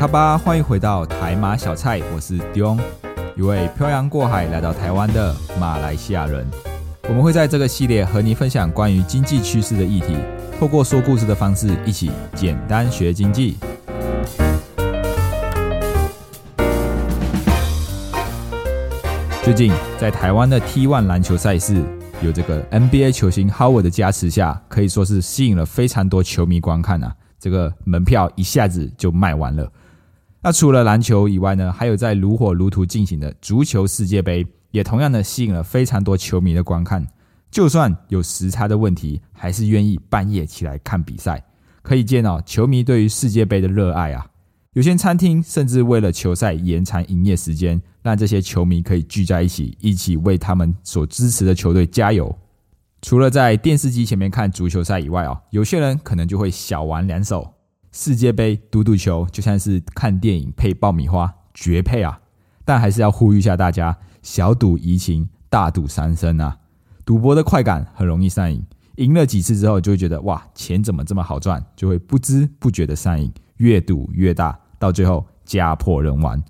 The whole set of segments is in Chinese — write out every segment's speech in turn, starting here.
卡巴，欢迎回到台马小菜，我是 Dion，一位漂洋过海来到台湾的马来西亚人。我们会在这个系列和你分享关于经济趋势的议题，透过说故事的方式，一起简单学经济。最近在台湾的 T1 篮球赛事，有这个 NBA 球星 Howard 的加持下，可以说是吸引了非常多球迷观看啊。这个门票一下子就卖完了。那除了篮球以外呢，还有在如火如荼进行的足球世界杯，也同样的吸引了非常多球迷的观看。就算有时差的问题，还是愿意半夜起来看比赛。可以见哦，球迷对于世界杯的热爱啊。有些餐厅甚至为了球赛延长营业时间，让这些球迷可以聚在一起，一起为他们所支持的球队加油。除了在电视机前面看足球赛以外啊，有些人可能就会小玩两手。世界杯赌赌球就像是看电影配爆米花，绝配啊！但还是要呼吁一下大家：小赌怡情，大赌伤身啊！赌博的快感很容易上瘾，赢了几次之后就会觉得哇，钱怎么这么好赚，就会不知不觉的上瘾，越赌越大，到最后家破人亡。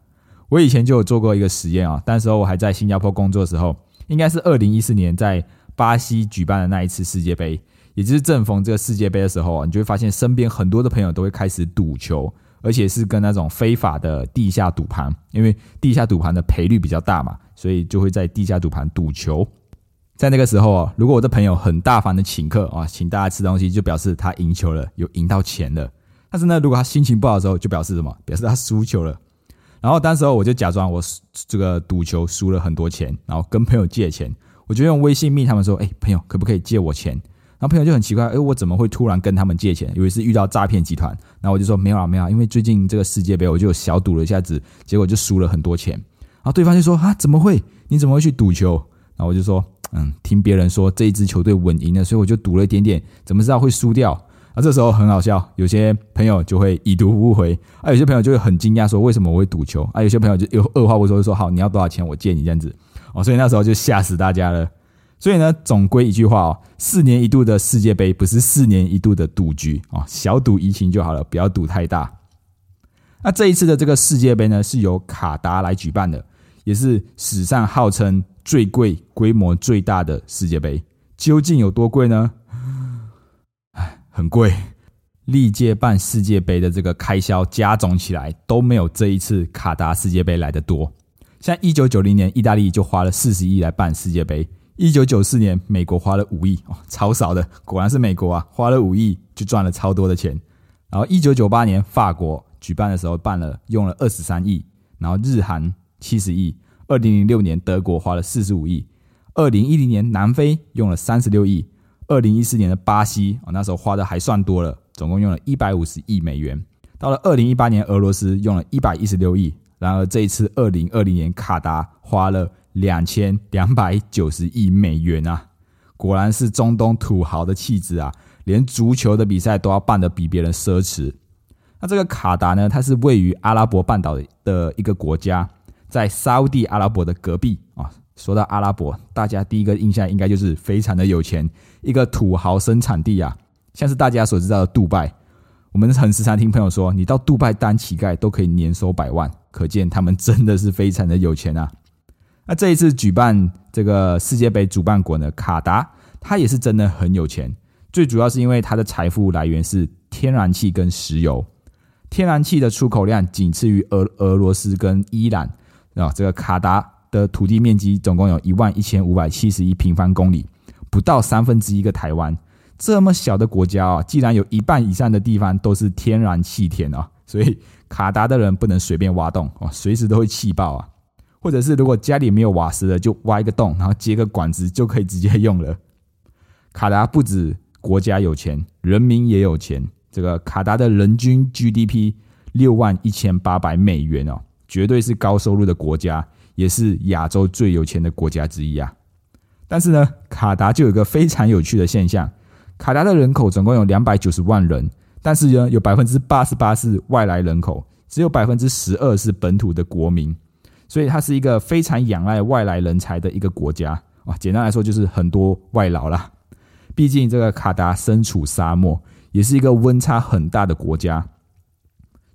我以前就有做过一个实验啊，那时候我还在新加坡工作的时候，应该是二零一四年在。巴西举办的那一次世界杯，也就是正逢这个世界杯的时候啊，你就会发现身边很多的朋友都会开始赌球，而且是跟那种非法的地下赌盘，因为地下赌盘的赔率比较大嘛，所以就会在地下赌盘赌球。在那个时候啊，如果我的朋友很大方的请客啊，请大家吃东西，就表示他赢球了，有赢到钱了。但是呢，如果他心情不好的时候，就表示什么？表示他输球了。然后当时候我就假装我这个赌球输了很多钱，然后跟朋友借钱。我就用微信密他们说：“哎，朋友，可不可以借我钱？”然后朋友就很奇怪：“哎，我怎么会突然跟他们借钱？以为是遇到诈骗集团。”然后我就说：“没有啊，没有，啊，因为最近这个世界杯，我就小赌了一下子，结果就输了很多钱。”然后对方就说：“啊，怎么会？你怎么会去赌球？”然后我就说：“嗯，听别人说这一支球队稳赢了，所以我就赌了一点点，怎么知道会输掉？”啊，这时候很好笑，有些朋友就会已读不回，啊，有些朋友就会很惊讶说：“为什么我会赌球？”啊，有些朋友就又二话不说就说：“好，你要多少钱？我借你这样子。”哦，所以那时候就吓死大家了。所以呢，总归一句话哦，四年一度的世界杯不是四年一度的赌局啊，小赌怡情就好了，不要赌太大。那这一次的这个世界杯呢，是由卡达来举办的，也是史上号称最贵、规模最大的世界杯。究竟有多贵呢？唉，很贵。历届办世界杯的这个开销加总起来，都没有这一次卡达世界杯来的多。像一九九零年，意大利就花了四十亿来办世界杯。一九九四年，美国花了五亿哦，超少的，果然是美国啊，花了五亿就赚了超多的钱。然后一九九八年，法国举办的时候办了，用了二十三亿，然后日韩七十亿。二零零六年，德国花了四十五亿。二零一零年，南非用了三十六亿。二零一四年的巴西哦，那时候花的还算多了，总共用了一百五十亿美元。到了二零一八年，俄罗斯用了一百一十六亿。然而这一次二零二零年，卡达花了。两千两百九十亿美元啊！果然是中东土豪的气质啊！连足球的比赛都要办得比别人奢侈。那这个卡达呢？它是位于阿拉伯半岛的一个国家，在沙地阿拉伯的隔壁啊。说到阿拉伯，大家第一个印象应该就是非常的有钱，一个土豪生产地啊。像是大家所知道的杜拜，我们很时常听朋友说，你到杜拜当乞丐都可以年收百万，可见他们真的是非常的有钱啊。那这一次举办这个世界杯主办国呢，卡达，它也是真的很有钱。最主要是因为它的财富来源是天然气跟石油，天然气的出口量仅次于俄俄罗斯跟伊朗。啊，这个卡达的土地面积总共有一万一千五百七十一平方公里，不到三分之一个台湾。这么小的国家啊，既然有一半以上的地方都是天然气田啊，所以卡达的人不能随便挖洞啊，随时都会气爆啊。或者是如果家里没有瓦斯的，就挖一个洞，然后接个管子就可以直接用了。卡达不止国家有钱，人民也有钱。这个卡达的人均 GDP 六万一千八百美元哦，绝对是高收入的国家，也是亚洲最有钱的国家之一啊。但是呢，卡达就有个非常有趣的现象：卡达的人口总共有两百九十万人，但是呢，有百分之八十八是外来人口，只有百分之十二是本土的国民，所以它是一个非常仰赖外来人才的一个国家啊。简单来说，就是很多外劳啦。毕竟这个卡达身处沙漠。也是一个温差很大的国家，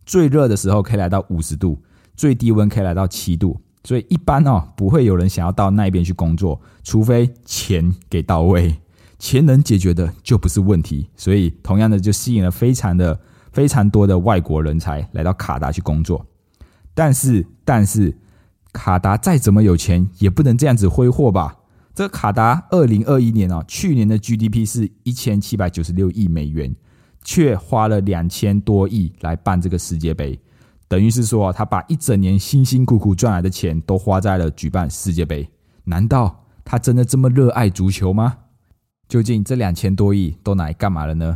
最热的时候可以来到五十度，最低温可以来到七度，所以一般哦不会有人想要到那边去工作，除非钱给到位，钱能解决的就不是问题。所以同样的就吸引了非常的非常多的外国人才来到卡达去工作。但是但是卡达再怎么有钱，也不能这样子挥霍吧？这个卡达二零二一年哦，去年的 GDP 是一千七百九十六亿美元。却花了两千多亿来办这个世界杯，等于是说他把一整年辛辛苦苦赚来的钱都花在了举办世界杯。难道他真的这么热爱足球吗？究竟这两千多亿都拿来干嘛了呢？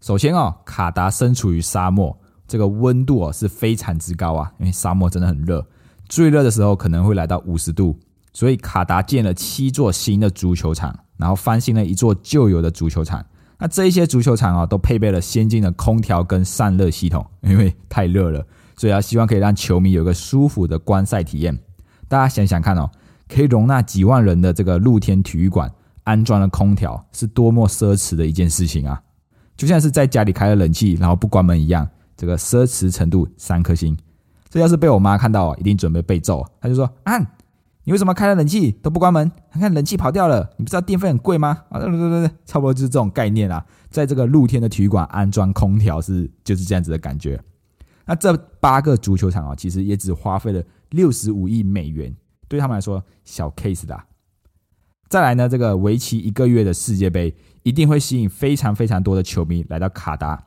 首先哦，卡达身处于沙漠，这个温度哦是非常之高啊，因为沙漠真的很热，最热的时候可能会来到五十度。所以卡达建了七座新的足球场，然后翻新了一座旧有的足球场。那这一些足球场啊，都配备了先进的空调跟散热系统，因为太热了，所以啊，希望可以让球迷有个舒服的观赛体验。大家想想看哦，可以容纳几万人的这个露天体育馆，安装了空调，是多么奢侈的一件事情啊！就像是在家里开了冷气，然后不关门一样，这个奢侈程度三颗星。这要是被我妈看到啊，一定准备被揍。她就说：“啊。”你为什么开了冷气都不关门？看看冷气跑掉了，你不知道电费很贵吗？啊，对对对对，差不多就是这种概念啊。在这个露天的体育馆安装空调是就是这样子的感觉。那这八个足球场啊，其实也只花费了六十五亿美元，对他们来说小 case 的。再来呢，这个为期一个月的世界杯一定会吸引非常非常多的球迷来到卡达。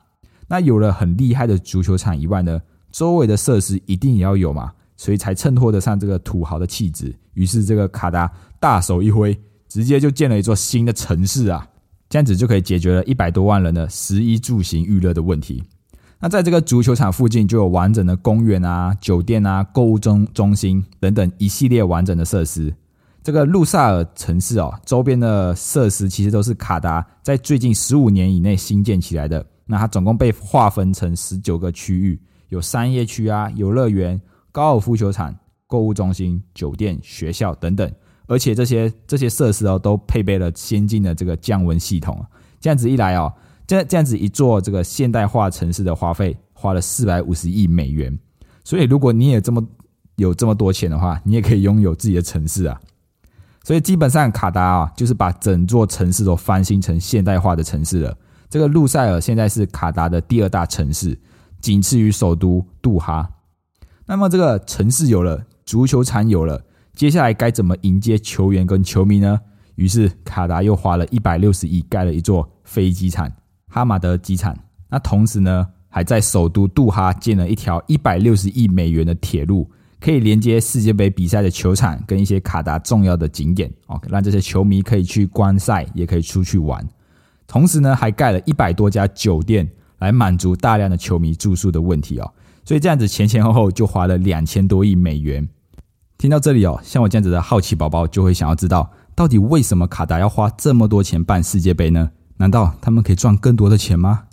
那有了很厉害的足球场以外呢，周围的设施一定也要有嘛。所以才衬托得上这个土豪的气质。于是这个卡达大手一挥，直接就建了一座新的城市啊！这样子就可以解决了一百多万人的食衣住行娱乐的问题。那在这个足球场附近就有完整的公园啊、酒店啊、购物中中心等等一系列完整的设施。这个路萨尔城市哦，周边的设施其实都是卡达在最近十五年以内新建起来的。那它总共被划分成十九个区域，有商业区啊，游乐园。高尔夫球场、购物中心、酒店、学校等等，而且这些这些设施哦，都配备了先进的这个降温系统这样子一来哦，这这样子一座这个现代化城市的花费花了四百五十亿美元。所以，如果你也这么有这么多钱的话，你也可以拥有自己的城市啊。所以，基本上卡达啊，就是把整座城市都翻新成现代化的城市了。这个路塞尔现在是卡达的第二大城市，仅次于首都杜哈。那么这个城市有了，足球场有了，接下来该怎么迎接球员跟球迷呢？于是卡达又花了一百六十亿盖了一座飞机场——哈马德机场。那同时呢，还在首都杜哈建了一条一百六十亿美元的铁路，可以连接世界杯比赛的球场跟一些卡达重要的景点哦，让这些球迷可以去观赛，也可以出去玩。同时呢，还盖了一百多家酒店，来满足大量的球迷住宿的问题哦。所以这样子前前后后就花了两千多亿美元。听到这里哦，像我这样子的好奇宝宝就会想要知道，到底为什么卡达要花这么多钱办世界杯呢？难道他们可以赚更多的钱吗？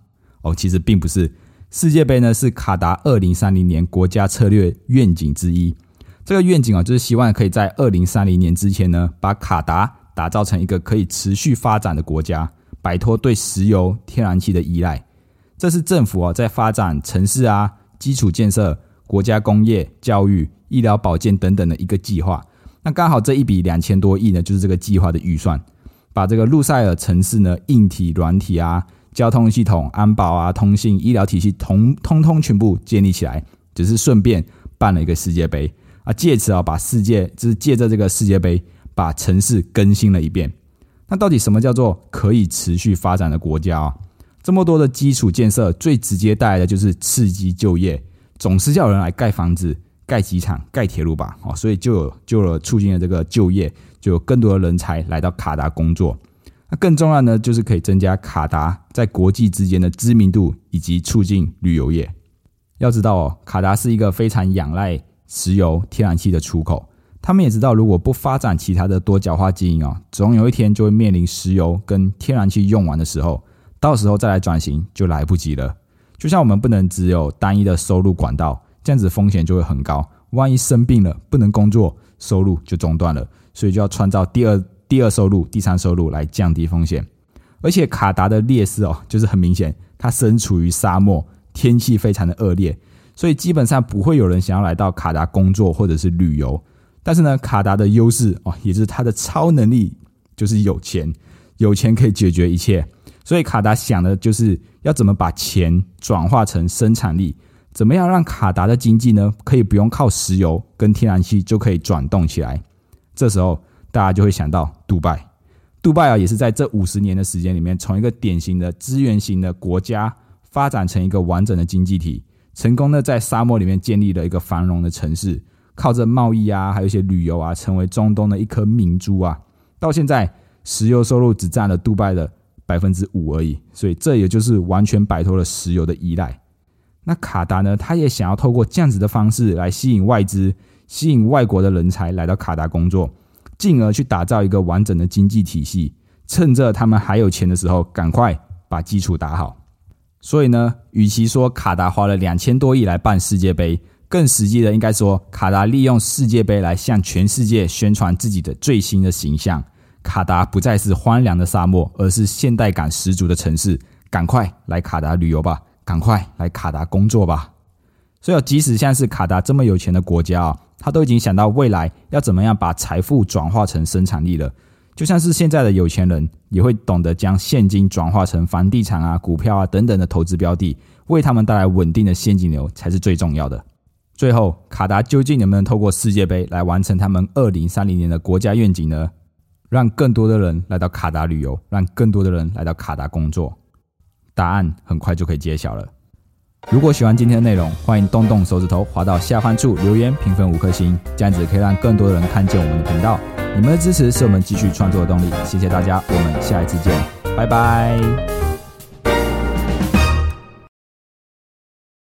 哦，其实并不是。世界杯呢是卡达二零三零年国家策略愿景之一。这个愿景啊，就是希望可以在二零三零年之前呢，把卡达打造成一个可以持续发展的国家，摆脱对石油、天然气的依赖。这是政府啊在发展城市啊。基础建设、国家工业、教育、医疗保健等等的一个计划，那刚好这一笔两千多亿呢，就是这个计划的预算，把这个路塞尔城市呢，硬体、软体啊、交通系统、安保啊、通信、医疗体系，通通通全部建立起来，只是顺便办了一个世界杯啊，借此啊，把世界就是借着这个世界杯，把城市更新了一遍。那到底什么叫做可以持续发展的国家啊？这么多的基础建设，最直接带来的就是刺激就业，总是叫人来盖房子、盖机场、盖铁路吧，哦，所以就有就有促进了这个就业，就有更多的人才来到卡达工作。那更重要呢，就是可以增加卡达在国际之间的知名度，以及促进旅游业。要知道哦，卡达是一个非常仰赖石油、天然气的出口。他们也知道，如果不发展其他的多角化经营哦，总有一天就会面临石油跟天然气用完的时候，到时候再来转型就来不及了。就像我们不能只有单一的收入管道，这样子风险就会很高。万一生病了不能工作，收入就中断了，所以就要创造第二第二收入、第三收入来降低风险。而且卡达的劣势哦，就是很明显，它身处于沙漠，天气非常的恶劣，所以基本上不会有人想要来到卡达工作或者是旅游。但是呢，卡达的优势哦，也就是它的超能力，就是有钱，有钱可以解决一切。所以卡达想的就是要怎么把钱转化成生产力，怎么样让卡达的经济呢，可以不用靠石油跟天然气就可以转动起来。这时候大家就会想到杜拜，杜拜啊，也是在这五十年的时间里面，从一个典型的资源型的国家，发展成一个完整的经济体，成功的在沙漠里面建立了一个繁荣的城市。靠着贸易啊，还有一些旅游啊，成为中东的一颗明珠啊。到现在，石油收入只占了杜拜的百分之五而已，所以这也就是完全摆脱了石油的依赖。那卡达呢？他也想要透过这样子的方式来吸引外资、吸引外国的人才来到卡达工作，进而去打造一个完整的经济体系。趁着他们还有钱的时候，赶快把基础打好。所以呢，与其说卡达花了两千多亿来办世界杯，更实际的，应该说，卡达利用世界杯来向全世界宣传自己的最新的形象。卡达不再是荒凉的沙漠，而是现代感十足的城市。赶快来卡达旅游吧，赶快来卡达工作吧。所以，即使像是卡达这么有钱的国家啊，他都已经想到未来要怎么样把财富转化成生产力了。就像是现在的有钱人，也会懂得将现金转化成房地产啊、股票啊等等的投资标的，为他们带来稳定的现金流才是最重要的。最后，卡达究竟能不能透过世界杯来完成他们二零三零年的国家愿景呢？让更多的人来到卡达旅游，让更多的人来到卡达工作，答案很快就可以揭晓了。如果喜欢今天的内容，欢迎动动手指头滑到下方处留言评分五颗星，这样子可以让更多的人看见我们的频道。你们的支持是我们继续创作的动力，谢谢大家，我们下一次见，拜拜。